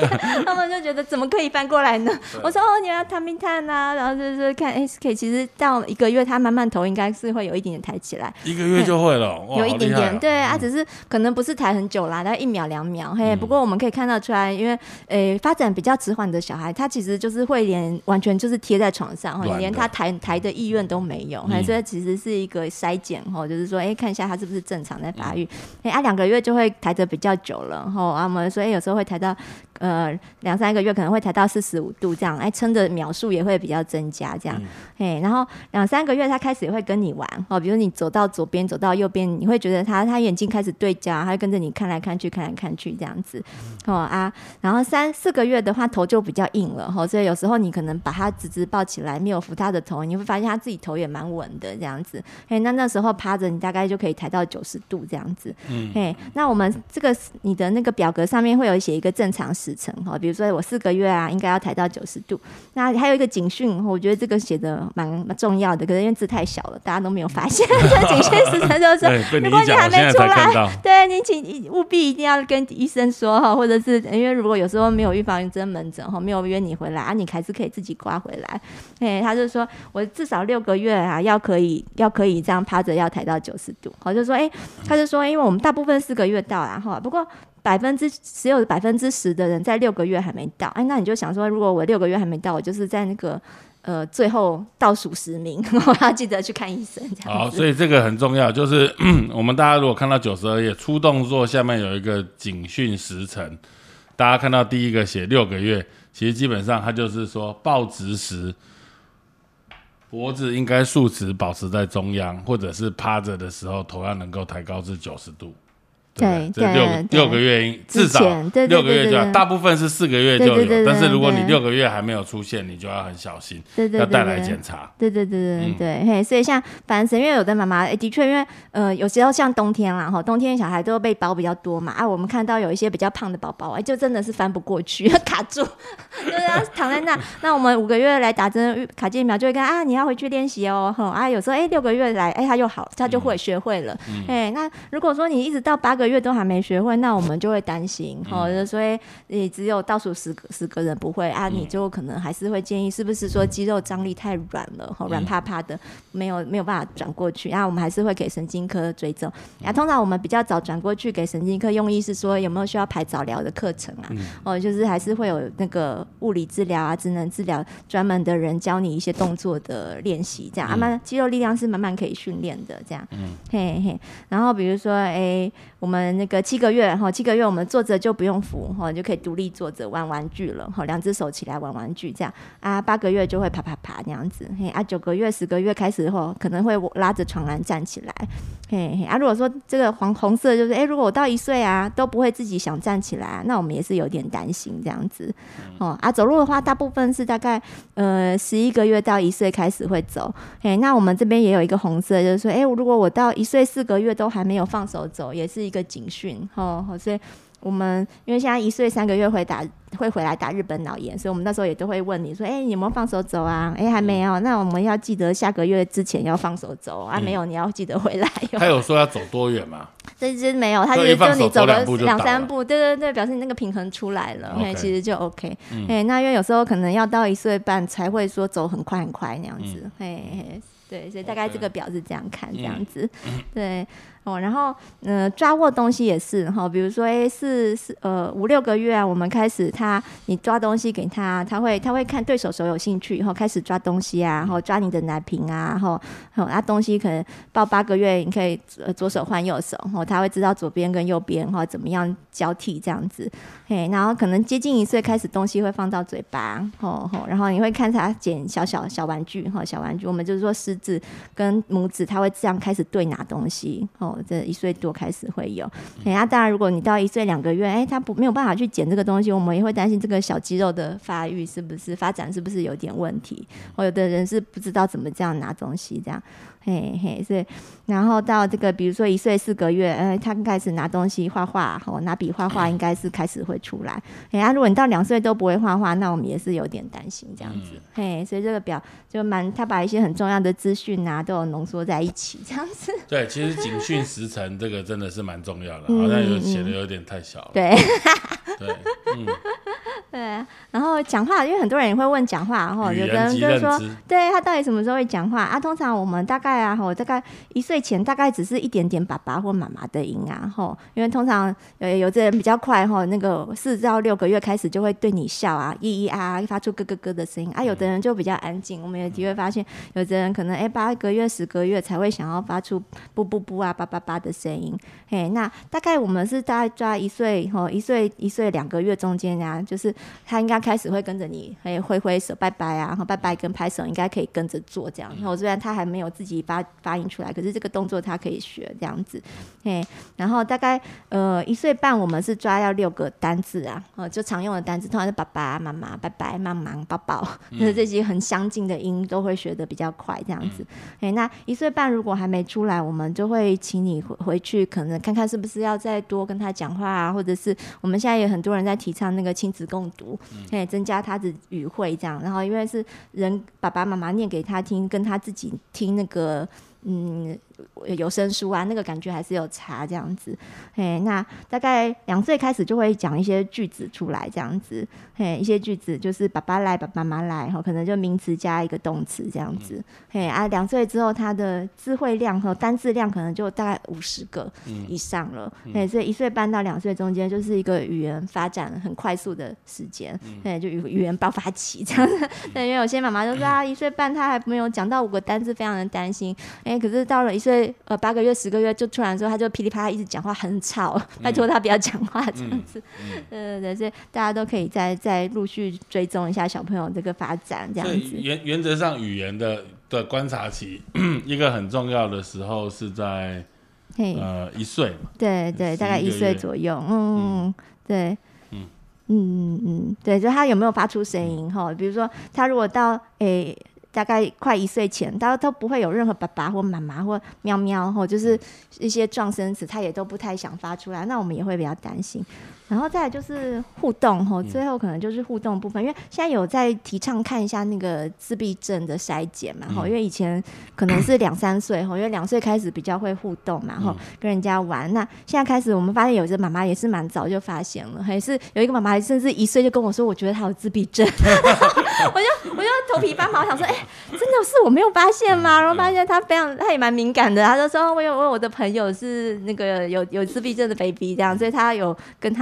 他们就觉得怎么可以翻过来呢？我说：“哦，你要探明探啊，然后就是看 S K，其实到一个月，他慢慢头应该是会有一点点抬起来。”一个月就会了，哇有一点点，对啊，只是可能不是抬很久啦，大概一秒两秒，嘿。不过我们可以看到出来，因为诶、发展比较迟缓的小孩，他其实就是会连完全就是贴在床上，软的。连他抬抬的意愿都没有，所以其实是一个筛检哈，就是说，哎、看一下他是不是正常在发育，哎、啊，两个月就会抬得比较久了，吼，啊，我们所以有时候会抬到呃两三个月可能会抬到四十五度这样，哎，撑的秒数也会比较增加这样，嗯。嘿，然后两三个月他开始也会跟你玩哦，比如你走到左边，走到右边，你会觉得他他眼睛开始对焦，他会跟着你看来看去，看来看去这样子，哦啊，然后三四个月的话头就比较硬了哈、哦，所以有时候你可能把他直直抱起来，没有扶他的头，你会发现他自己头也蛮稳的这样子，嘿，那那时候趴着你大概就可以抬到九十度这样子，嗯。嘿，那我们这个你的那个表格上面会有写一个正常时程哈，比如说我四个月啊，应该要抬到九十度。那还有一个警讯，我觉得这个写的蛮蛮重要的，可是因为字太小了，大家都没有发现。这警讯时程就是如果你还没出来。对你请务必一定要跟医生说哈，或者是因为如果有时候没有预防针门诊哈，没有约你回来啊，你还是可以自己刮回来。哎，他就说我至少六个月啊，要可以要可以这样趴着要抬到九十度。好就说哎，他就说因为我们大部分四个月到然后，不过。百分之只有百分之十的人在六个月还没到，哎，那你就想说，如果我六个月还没到，我就是在那个呃最后倒数十名，我要记得去看医生好，所以这个很重要，就是 我们大家如果看到九十二页出动作下面有一个警讯时辰，大家看到第一个写六个月，其实基本上它就是说抱直时，脖子应该竖直保持在中央，或者是趴着的时候头要能够抬高至九十度。对对，这六六个月应至少六个月就要，大部分是四个月就有，但是如果你对六个月还没有出现，你就要很小心，对对对要带来检查。对对对对嗯。对，嘿，所以像反正因为有的妈妈，哎，的确，因为呃，有时候像冬天啦，哈，冬天小孩都被包比较多嘛，啊，我们看到有一些比较胖的宝宝，哎，就真的是翻不过去，卡住，对啊，躺在那，那我们五个月来打针卡介苗，就会跟啊，你要回去练习哦，哈，啊，有时候哎六个月来，哎，他又好，他就会学会了，哎、那如果说你一直到八个月都还没学会，那我们就会担心，哈、就所以你只有倒数十个十个人不会啊，你就可能还是会建议，是不是说肌肉张力太软了，哈，软趴趴的，没有没有办法转过去，啊，我们还是会给神经科追踪，啊，通常我们比较早转过去给神经科，用意是说有没有需要排早疗的课程啊，哦，就是还是会有那个物理治疗啊、职能治疗专门的人教你一些动作的练习，这样，啊，慢肌肉力量是慢慢可以训练的，这样，嘿嘿，然后比如说，哎、我们那个七个月哈，七个月我们坐着就不用扶哈，就可以独立坐着玩玩具了哈，两只手起来玩玩具这样。啊，八个月就会爬爬爬那样子，嘿啊，九个月、十个月开始后可能会拉着床栏站起来，嘿嘿啊，如果说这个黄红色就是，哎、如果我到一岁啊都不会自己想站起来、啊，那我们也是有点担心这样子哦啊，走路的话大部分是大概呃十一个月到一岁开始会走，嘿，那我们这边也有一个红色，就是说，哎、如果我到一岁四个月都还没有放手走，也是一个警讯，吼、吼所以我们因为现在一岁三个月会打会回来打日本脑炎，所以我们那时候也都会问你说，哎、你有没有放手走啊？哎、还没有，那我们要记得下个月之前要放手走啊，没有你要记得回来哟、他有说要走多远吗？这只没有，他就就是就你走了两三步，对对对，表示你那个平衡出来了，嘿其实就 OK。嗯。哎，那因为有时候可能要到一岁半才会说走很快很快那样子，嘿嘿。对，所以大概这个表是这样看，这样嗯。子，对哦，然后呃抓握东西也是哈，比如说哎是是呃五六个月啊，我们开始他你抓东西给他，他会他会看对手手有兴趣以后开始抓东西啊，然后抓你的奶瓶啊，然后那东西可能抱八个月，你可以左手换右手，然后他会知道左边跟右边哈怎么样交替这样子，嘿，然后可能接近一岁开始东西会放到嘴巴，吼吼，然后你会看他捡小小小玩具哈小玩具，我们就是说食指跟拇指他会这样开始对拿东西，哦。这一岁多开始会有，那当然，如果你到一岁两个月，哎，他不没有办法去捡这个东西，我们也会担心这个小肌肉的发育是不是发展是不是有点问题，或有的人是不知道怎么这样拿东西这样。嘿嘿，所以然后到这个，比如说一岁四个月，呃，他开始拿东西画画，哦，拿笔画画，应该是开始会出来。哎呀，如果你到两岁都不会画画，那我们也是有点担心这样子。嘿，所以这个表就蛮，他把一些很重要的资讯啊，都有浓缩在一起这样子。对，其实警讯时辰这个真的是蛮重要的，好像有写的有点太小了。对，对，嗯。对，然后讲话，因为很多人也会问讲话，然后有的人就是说，对他到底什么时候会讲话啊？通常我们大概啊，吼，大概一岁前大概只是一点点爸爸或妈妈的音啊，吼，因为通常呃有的人比较快，吼，那个四到六个月开始就会对你笑啊，咿咿啊，发出咯咯咯的声音啊，有的人就比较安静，我们也的确发现，有的人可能哎八个月、十个月才会想要发出不不不啊、叭叭叭的声音，嘿，那大概我们是大概抓一岁，吼，一岁一岁两个月中间啊，就是。他应该开始会跟着你，会挥挥手拜拜啊，然后拜拜跟拍手应该可以跟着做这样。然后虽然他还没有自己发发音出来，可是这个动作他可以学这样子。嘿，然后大概呃一岁半，我们是抓要六个单字啊，呃就常用的单字，通常是爸爸妈妈、拜拜、妈妈、宝宝，就是这些很相近的音都会学的比较快这样子。哎，那一岁半如果还没出来，我们就会请你回回去，可能看看是不是要再多跟他讲话啊，或者是我们现在有很多人在提倡那个亲子共。读，哎，增加他的语汇，这样，然后因为是人爸爸妈妈念给他听，跟他自己听那个，嗯。有声书啊，那个感觉还是有差这样子，嘿，那大概两岁开始就会讲一些句子出来这样子，嘿，一些句子就是爸爸来，爸爸妈妈来，哈，可能就名词加一个动词这样子，嘿啊，两岁之后他的智慧量和单字量可能就大概五十个以上了，嘿，所以一岁半到两岁中间就是一个语言发展很快速的时间，嘿，就语语言爆发期这样子，对，因为有些妈妈就说啊，一岁半他还没有讲到五个单字，非常的担心，哎，可是到了一岁。呃，八个月、十个月就突然说，他就噼里啪啦一直讲话，很吵，拜托他不要讲话这样子。对对对，所以大家都可以再再陆续追踪一下小朋友这个发展这样子。原原则上，语言的的观察期，一个很重要的时候是在呃一岁嘛。对对，大概一岁左右。嗯，对，嗯嗯嗯嗯，对，就他有没有发出声音哈？比如说，他如果到诶。大概快一岁前，他都不会有任何爸爸或妈妈或喵喵或就是一些撞声词，他也都不太想发出来。那我们也会比较担心。然后再就是互动吼，最后可能就是互动部分，因为现在有在提倡看一下那个自闭症的筛检嘛吼，因为以前可能是两三岁吼，因为两岁开始比较会互动嘛吼，跟人家玩。那现在开始，我们发现有些妈妈也是蛮早就发现了，还是有一个妈妈甚至一岁就跟我说，我觉得她有自闭症，我就我就头皮发麻，我想说，哎，真的是我没有发现吗？然后发现她非常，她也蛮敏感的，她就说，我有问我的朋友是那个有有自闭症的 baby 这样，所以她有跟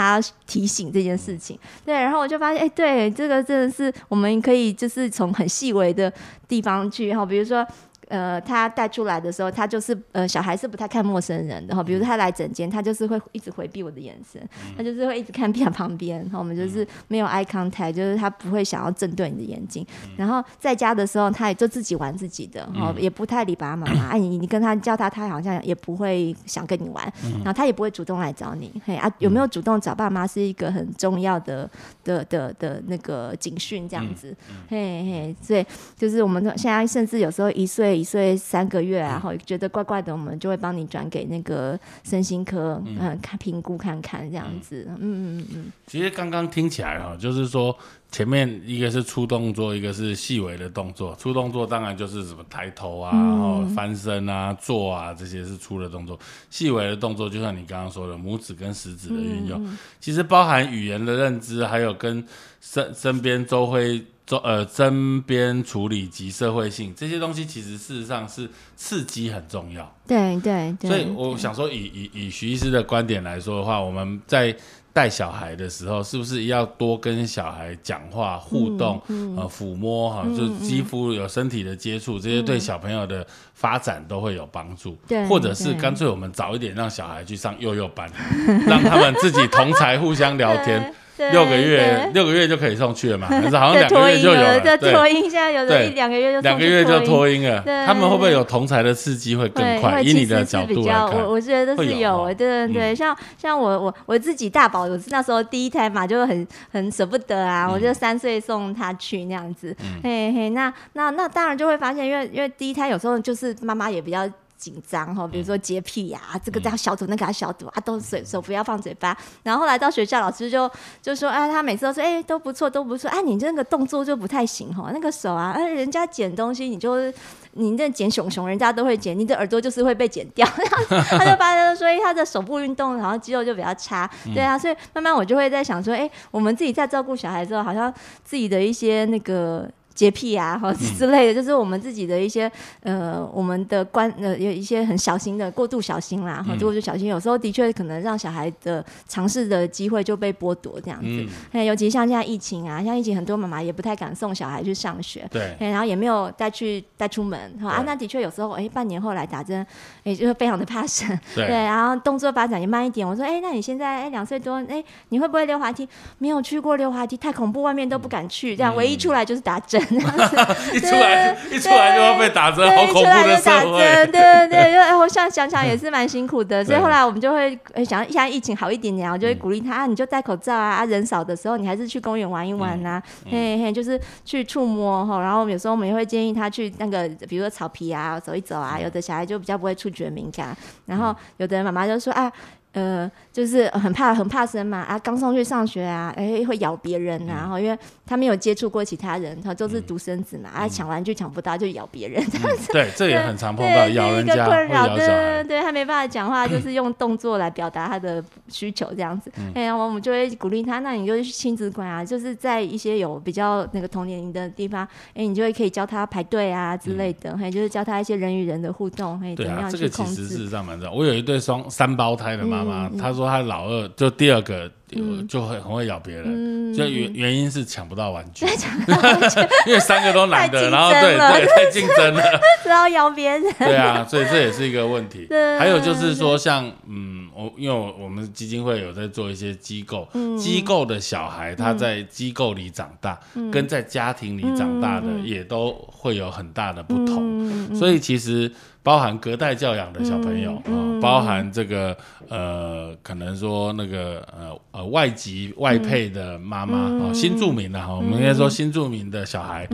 提醒这件事情，对，然后我就发现，哎，对，这个真的是我们可以就是从很细微的地方去，哈，比如说。呃，他带出来的时候，他就是呃，小孩是不太看陌生人的哈。比如他来整间，他就是会一直回避我的眼神，他就是会一直看边旁边。然后我们就是没有 eye contact，就是他不会想要正对你的眼睛。然后在家的时候，他也就自己玩自己的，哈，也不太理爸爸妈妈。哎，你你跟他叫他，他好像也不会想跟你玩。然后他也不会主动来找你。嘿啊，有没有主动找爸妈是一个很重要的的的的那个警讯，这样子。嘿嘿，所以就是我们现在甚至有时候一岁。一岁三个月，然后觉得怪怪的，我们就会帮你转给那个身心科，嗯，看评估看看这样子，嗯嗯嗯。其实刚刚听起来哈，就是说前面一个是粗动作，一个是细微的动作。粗动作当然就是什么抬头啊，然后翻身啊、坐啊这些是粗的动作。细微的动作就像你刚刚说的，拇指跟食指的运用，其实包含语言的认知，还有跟身身边周会。周呃针边处理及社会性这些东西，其实事实上是刺激很重要。对对对。所以我想说，以以以徐医师的观点来说的话，我们在带小孩的时候，是不是要多跟小孩讲话互动，呃，抚摸哈，就是肌肤有身体的接触，这些对小朋友的发展都会有帮助。对，或者是干脆我们早一点让小孩去上幼幼班，让他们自己同才互相聊天。六个月，六个月就可以送去了嘛？可是好像两个月就有了。对，脱音现在有的一两个月就两个月就脱音了。他们会不会有同才的刺激会更快？以你的角度来看，我我觉得是有。对对对，像像我我我自己大宝，我那时候第一胎嘛，就很很舍不得啊，我就三岁送他去那样子。嘿嘿，那那那当然就会发现，因为因为第一胎有时候就是妈妈也比较。紧张哈，比如说洁癖呀，这个要消毒，那个要消毒啊，都水手不要放嘴巴。然后后来到学校，老师就就说，哎，他每次都说，哎，都不错，都不错。哎，你这个动作就不太行哈，那个手啊，哎，人家捡东西，你就你那剪熊熊，人家都会剪，你的耳朵就是会被剪掉。他就发现说，哎，他的手部运动好像肌肉就比较差。对啊，所以慢慢我就会在想说，哎，我们自己在照顾小孩之后，好像自己的一些那个。洁癖啊，或之类的，就是我们自己的一些呃，我们的关呃，有一些很小心的过度小心啦，哈，过度小心，有时候的确可能让小孩的尝试的机会就被剥夺这样子。哎，尤其像现在疫情啊，像疫情很多妈妈也不太敢送小孩去上学，对，然后也没有带去带出门，哈啊，那的确有时候哎，半年后来打针，哎，就是非常的怕生，对，然后动作发展也慢一点。我说哎，那你现在哎两岁多，哎，你会不会溜滑梯？没有去过溜滑梯，太恐怖，外面都不敢去，这样唯一出来就是打针。一出来一出来就要被打针，好恐怖的社会。对 对对，因为我想想想 也是蛮辛苦的，所以后来我们就会想，现在疫情好一点点，我就会鼓励他啊，你就戴口罩啊，人少的时候你还是去公园玩一玩呐，嘿嘿，就是去触摸哈。然后有时候我们也会建议他去那个，比如说草皮啊，走一走啊。有的小孩就比较不会触觉敏感，然后有的妈妈就说啊。呃，就是很怕很怕生嘛啊，刚送去上学啊，哎会咬别人啊，然后因为他没有接触过其他人，他都是独生子嘛啊，抢玩具抢不到就咬别人这样子。对，这也很常碰到咬人家困扰对对，他没办法讲话，就是 用动作来表达他的需求这样子。哎呀，我们就会鼓励他，那你就去亲子馆啊，就是在一些有比较那个同年龄的地方，哎，你就会可以教他排队啊之类的，还就是教他一些人与人的互动，哎，怎么样去控制。这个其实事实上蛮重要。我有一对双三胞胎的妈妈，她说她老二就第二个。就会很会咬别人，就原原因是抢不到玩具，因为三个都男的，然后对对太竞争了，然后咬别人，对啊，所以这也是一个问题。还有就是说，像嗯，我因为我们基金会有在做一些机构，机构的小孩他在机构里长大，跟在家庭里长大的也都会有很大的不同，所以其实。包含隔代教养的小朋友啊，包含这个呃，可能说那个呃呃外籍外配的妈妈啊，新住民的哈，我们应该说新住民的小孩，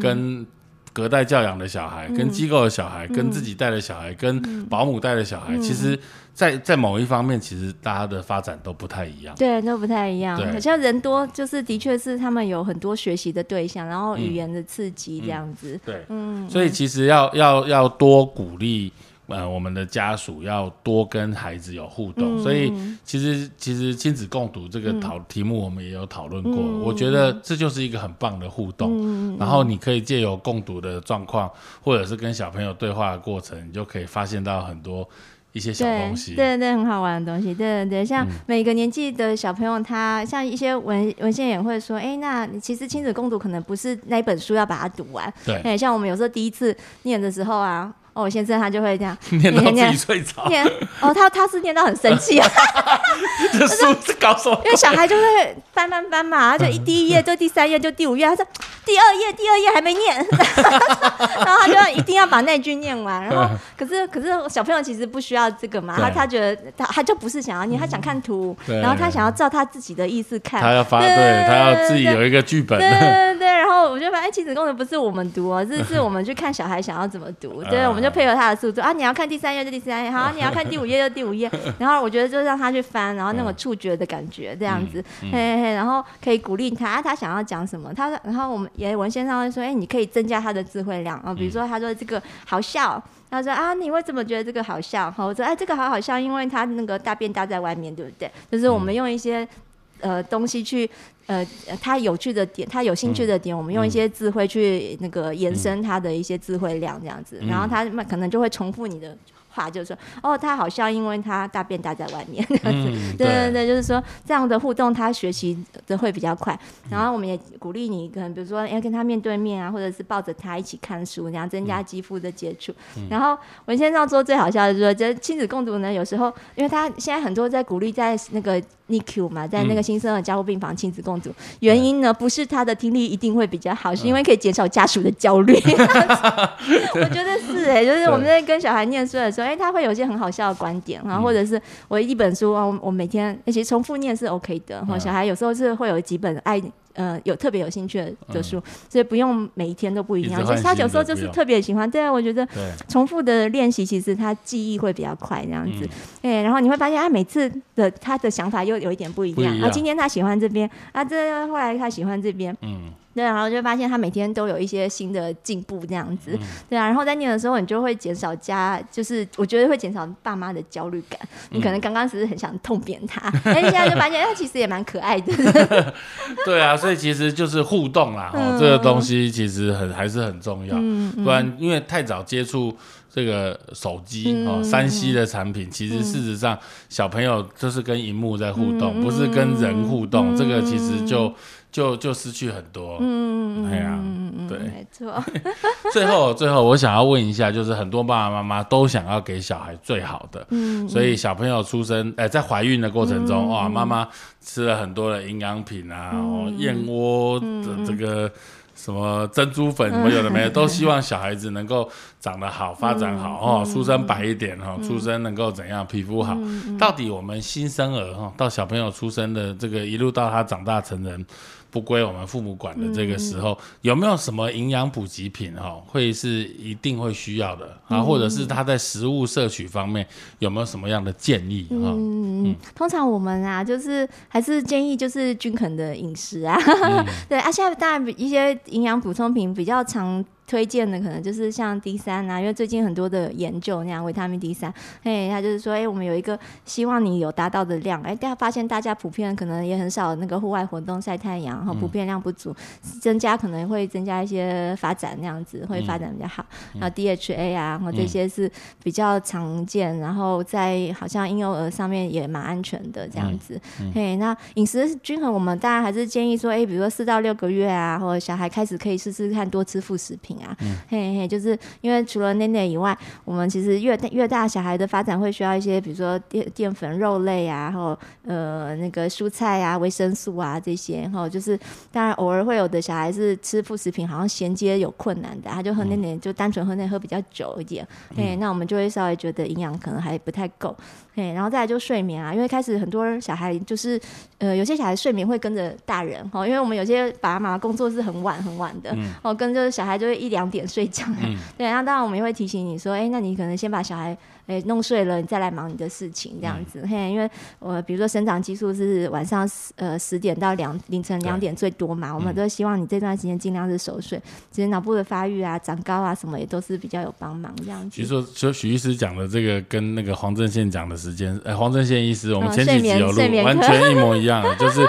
跟隔代教养的小孩，跟机构的小孩，跟自己带的小孩，跟保姆带的小孩，其实。在在某一方面，其实大家的发展都不太一样。对，都不太一样。好像人多，就是的确是他们有很多学习的对象，然后语言的刺激这样子。对，嗯。所以其实要要要多鼓励，呃，我们的家属要多跟孩子有互动。所以其实其实亲子共读这个讨题目，我们也有讨论过。我觉得这就是一个很棒的互动。然后你可以借由共读的状况，或者是跟小朋友对话的过程，你就可以发现到很多。一些小东西，对对，很好玩的东西，对对对，像每个年纪的小朋友，他像一些文文献也会说，哎，那其实亲子共读可能不是那一本书要把它读完，对，哎，像我们有时候第一次念的时候啊。哦，我先生他就会这样 念到自己睡着。念哦，他他是念到很生气啊。这书是搞什么？因为小孩就会翻翻翻嘛，就一第一页就第三页就第五页，他说第二页第二页还没念，然后他就一定要把那句念完。然后可是可是小朋友其实不需要这个嘛，他他觉得他他就不是想要念，他想看图，然后他想要照他自己的意思看。他要发对，他要自己有一个剧本。对对对，然后我就发现亲子功能不是我们读哦，是是我们去看小孩想要怎么读。对，我们。就配合他的速度啊！你要看第三页就第三页，好，你要看第五页就第五页。然后我觉得就让他去翻，然后那种触觉的感觉这样子，嘿嘿。然后可以鼓励他，他想要讲什么，他说然后我们也文先生会说，哎，你可以增加他的智慧量啊。比如说他说这个好笑，他说啊，你为什么觉得这个好笑？哈，我说哎，这个好好笑，因为他那个大便搭在外面，对不对？就是我们用一些。呃东西去。呃，他有趣的点，他有兴趣的点，我们用一些智慧去那个延伸他的一些智慧量，这样子，然后他可能就会重复你的。话就是说，哦，他好像因为他大便大在外面，这样子，对对对，就是说这样的互动，他学习的会比较快。然后我们也鼓励你，可能比如说要跟他面对面啊，或者是抱着他一起看书，然后增加肌肤的接触。然后文先生说最好笑的就是说，这亲子共读呢，有时候因为他现在很多在鼓励在那个 NICU 嘛，在那个新生儿加护病房亲子共读，原因呢不是他的听力一定会比较好，是因为可以减少家属的焦虑。我觉得是哎，就是我们在跟小孩念书的时候。哎，他会有一些很好笑的观点，然后或者是我一本书啊，我我每天其实重复念是 OK 的。哈，小孩有时候是会有几本爱呃有特别有兴趣的的书，所以不用每一天都不一样。其实他有时候就是特别喜欢。对啊，我觉得重复的练习其实他记忆会比较快，这样子。哎，然后你会发现他每次的他的想法又有一点不一样。啊，今天他喜欢这边，啊，这后来他喜欢这边。嗯。对，然后就发现他每天都有一些新的进步，这样子，对啊。然后在念的时候，你就会减少家，就是我觉得会减少爸妈的焦虑感。你可能刚刚只是很想痛扁他，哎，现在就发现他其实也蛮可爱的。对啊，所以其实就是互动啦，哦，这个东西其实很还是很重要。不然因为太早接触这个手机哦，三 C 的产品，其实事实上小朋友就是跟荧幕在互动，不是跟人互动，这个其实就。就就失去很多，嗯，对啊，对，没错。最后，最后，我想要问一下，就是很多爸爸妈妈都想要给小孩最好的，嗯，所以小朋友出生，哎，在怀孕的过程中，哇，妈妈吃了很多的营养品啊，哦，燕窝的这个什么珍珠粉什么有的没的，都希望小孩子能够长得好，发展好哦，出生白一点哈，出生能够怎样，皮肤好。到底我们新生儿哈，到小朋友出生的这个一路到他长大成人。不归我们父母管的这个时候，有没有什么营养补给品哈，会是一定会需要的啊？或者是他在食物摄取方面有没有什么样的建议嗯，通常我们啊，就是还是建议就是均衡的饮食啊。对啊，现在当然一些营养补充品比较常。推荐的可能就是像 D 三啊，因为最近很多的研究那样维他命 D 三，哎，他就是说，哎，我们有一个希望你有达到的量，哎，大家发现大家普遍可能也很少那个户外活动晒太阳，然后普遍量不足，增加可能会增加一些发展那样子会发展比较好，然后 DHA 啊，然后这些是比较常见，然后在好像婴幼儿上面也蛮安全的这样子，嘿，那饮食均衡，我们当然还是建议说，哎，比如说四到六个月啊，或者小孩开始可以试试看多吃副食品。啊，嘿嘿，就是因为除了奶奶以外，我们其实越大越大小孩的发展会需要一些，比如说淀淀粉、肉类啊，然后呃那个蔬菜啊、维生素啊这些，然后就是当然偶尔会有的小孩是吃副食品，好像衔接有困难的，他就喝奶奶就单纯喝奶喝比较久一点，嘿，那我们就会稍微觉得营养可能还不太够。嘿，然后再来就睡眠啊，因为开始很多小孩就是，呃，有些小孩睡眠会跟着大人哦，因为我们有些爸爸妈妈工作是很晚很晚的，哦，跟着小孩就会一两点睡觉，对，那当然我们也会提醒你说，哎，那你可能先把小孩。哎，弄睡了，你再来忙你的事情，这样子嘿。因为我比如说生长激素是晚上呃十点到两凌晨两点最多嘛，我们都希望你这段时间尽量是熟睡。其实脑部的发育啊、长高啊什么也都是比较有帮忙这样子。比如说，就许医师讲的这个跟那个黄正宪讲的时间，哎，黄正宪医师，我们前几集有录，完全一模一样，就是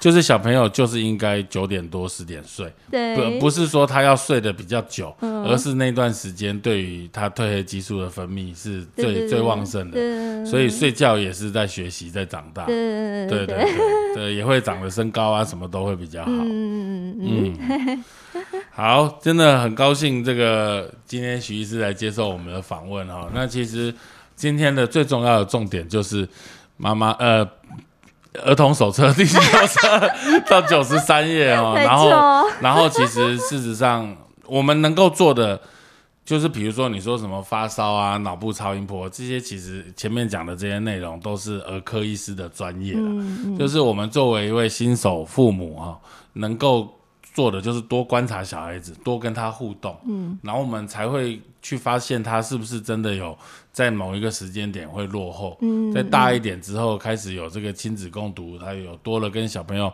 就是小朋友就是应该九点多十点睡，对，不不是说他要睡得比较久，而是那段时间对于他褪黑激素的分泌是。最最旺盛的，所以睡觉也是在学习，在长大，对对对对，也会长得身高啊，什么都会比较好。嗯嗯嗯，好，真的很高兴，这个今天徐医师来接受我们的访问哈。那其实今天的最重要的重点就是妈妈呃儿童手册第九十到九十三页哦，然后然后其实事实上我们能够做的。就是比如说你说什么发烧啊、脑部超音波这些，其实前面讲的这些内容都是儿科医师的专业了。就是我们作为一位新手父母啊，能够做的就是多观察小孩子，多跟他互动，嗯，然后我们才会去发现他是不是真的有在某一个时间点会落后。嗯在大一点之后，开始有这个亲子共读，他有多了跟小朋友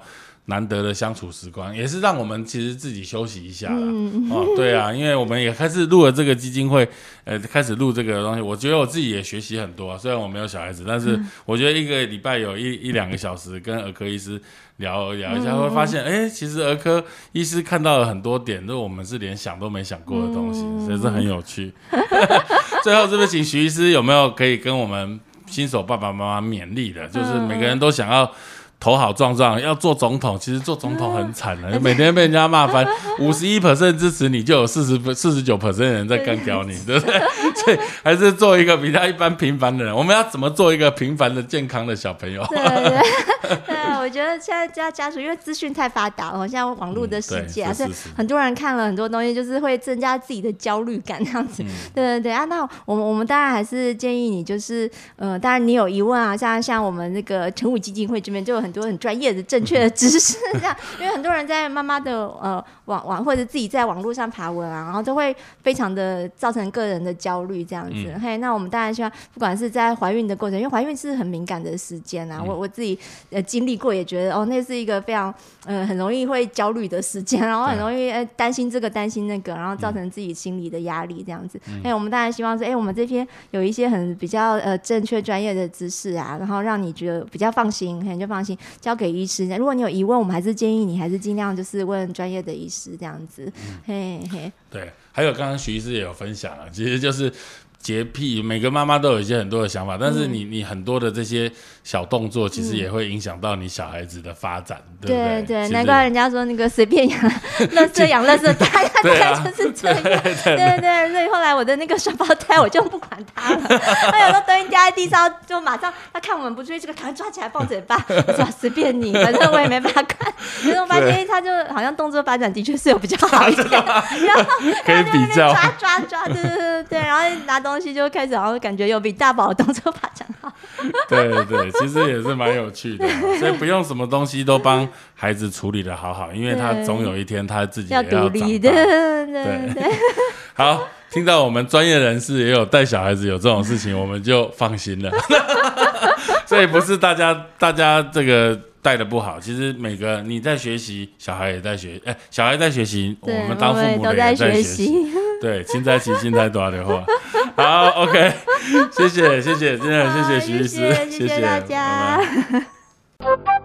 难得的相处时光，也是让我们其实自己休息一下啦。嗯哦，对啊，因为我们也开始录了这个基金会，呃，开始录这个东西，我觉得我自己也学习很多啊。虽然我没有小孩子，但是嗯我觉得一个礼拜有一一两个小时跟儿科医师聊聊一下，嗯会发现，哎，其实儿科医师看到了很多点，就我们是连想都没想过的东西，嗯所以是很有趣。最后，是不是请徐医师有没有可以跟我们新手爸爸妈妈勉励的？就是每个人都想要。头好壮壮，要做总统，其实做总统很惨的，每天被人家骂翻。五十一 percent 支持你，就有四十四十九 percent 人在干掉你，对不对？所以还是做一个比他一般平凡的人。我们要怎么做一个平凡的、健康的小朋友？对对对，我觉得现在家家属因为资讯太发达了，现在网络的世界啊，所以嗯对是是是很多人看了很多东西，就是会增加自己的焦虑感这样子。嗯对对对啊，那我们我们当然还是建议你，就是呃，当然你有疑问啊，像像我们那个成武基金会这边就有很多很专业的、正确的知识，这样，因为很多人在妈妈的呃网网或者自己在网络上爬文啊，然后都会非常的造成个人的焦虑这样子。嗯。嘿，那我们当然希望，不管是在怀孕的过程，因为怀孕是很敏感的时间嗯。啊，我我自己呃经历过，也觉得哦，那是一个非常呃很容易会焦虑的时间，然后很容易呃担心这个担心那个，然后造成自己心理的压力这样子。哎、我们当然希望说，哎、我们这边有一些很比较呃正确专业的知识啊，然后让你觉得比较放心，可能就放心交给医师。如果你有疑问，我们还是建议你还是尽量就是问专业的医师这样子。嘿嘿，对，还有刚刚徐医师也有分享啊，其实就是洁癖，每个妈妈都有一些很多的想法，但是你你很多的这些小动作，其实也会影响到你小孩子的发展，对不对对？难怪人家说那个随便养，乐色养乐色大，大对啊概就是这样。对对对，所以后来我的那个双胞胎我就不管他了，他有时候东西掉在地上，就马上他看我们不注意，这个赶快抓起来放嘴巴，我说随便你，反正我也没办法看。可是我发现他就好像动作发展的确是有比较好一点，然后可以比较。抓抓抓，对对对对，然后拿东西就开始，然后感觉有比大宝的动作发展好。对对对，其实也是蛮有趣的，所以不用什么东西都帮孩子处理的好好，因为他总有一天他自己要也要独立，长大对。好，听到我们专业人士也有带小孩子有这种事情，我们就放心了。所以不是大家大家这个带的不好，其实每个你在学习，小孩也在学，哎、小孩在学习，我们当父母的也在学习习。。对，青菜起青菜多的话，好，OK，谢谢，谢谢，真的谢谢徐律师，谢谢大家。拜拜